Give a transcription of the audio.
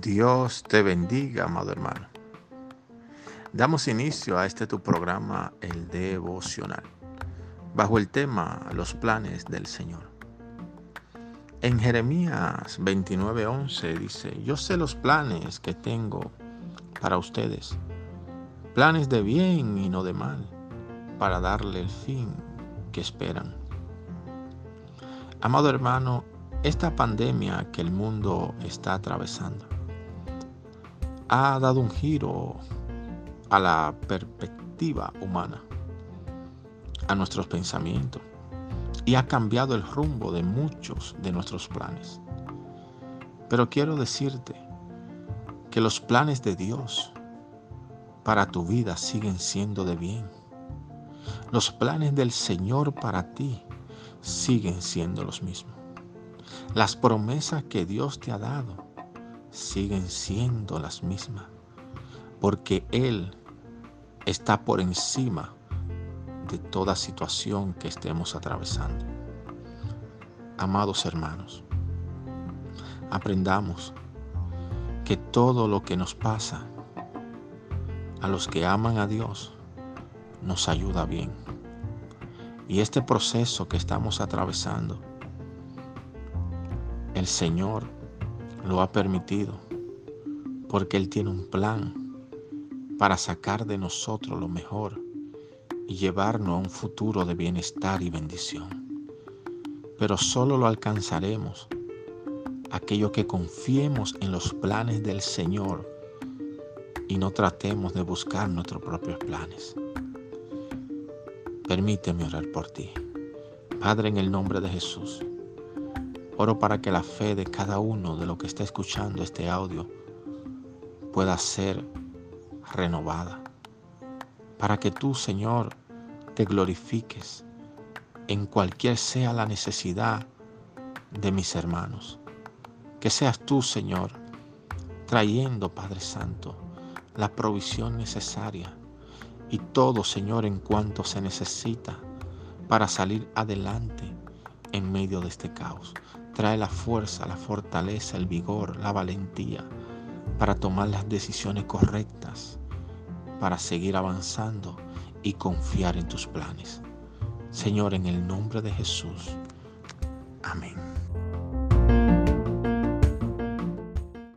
Dios te bendiga, amado hermano. Damos inicio a este tu programa, el devocional, bajo el tema Los planes del Señor. En Jeremías 29:11 dice, yo sé los planes que tengo para ustedes, planes de bien y no de mal, para darle el fin que esperan. Amado hermano, esta pandemia que el mundo está atravesando ha dado un giro a la perspectiva humana, a nuestros pensamientos y ha cambiado el rumbo de muchos de nuestros planes. Pero quiero decirte que los planes de Dios para tu vida siguen siendo de bien. Los planes del Señor para ti siguen siendo los mismos. Las promesas que Dios te ha dado siguen siendo las mismas, porque Él está por encima de toda situación que estemos atravesando. Amados hermanos, aprendamos que todo lo que nos pasa a los que aman a Dios nos ayuda bien. Y este proceso que estamos atravesando, el Señor lo ha permitido porque Él tiene un plan para sacar de nosotros lo mejor y llevarnos a un futuro de bienestar y bendición. Pero solo lo alcanzaremos aquello que confiemos en los planes del Señor y no tratemos de buscar nuestros propios planes. Permíteme orar por ti. Padre, en el nombre de Jesús. Oro para que la fe de cada uno de los que está escuchando este audio pueda ser renovada. Para que tú, Señor, te glorifiques en cualquier sea la necesidad de mis hermanos. Que seas tú, Señor, trayendo, Padre Santo, la provisión necesaria y todo, Señor, en cuanto se necesita para salir adelante en medio de este caos. Trae la fuerza, la fortaleza, el vigor, la valentía para tomar las decisiones correctas, para seguir avanzando y confiar en tus planes. Señor, en el nombre de Jesús. Amén.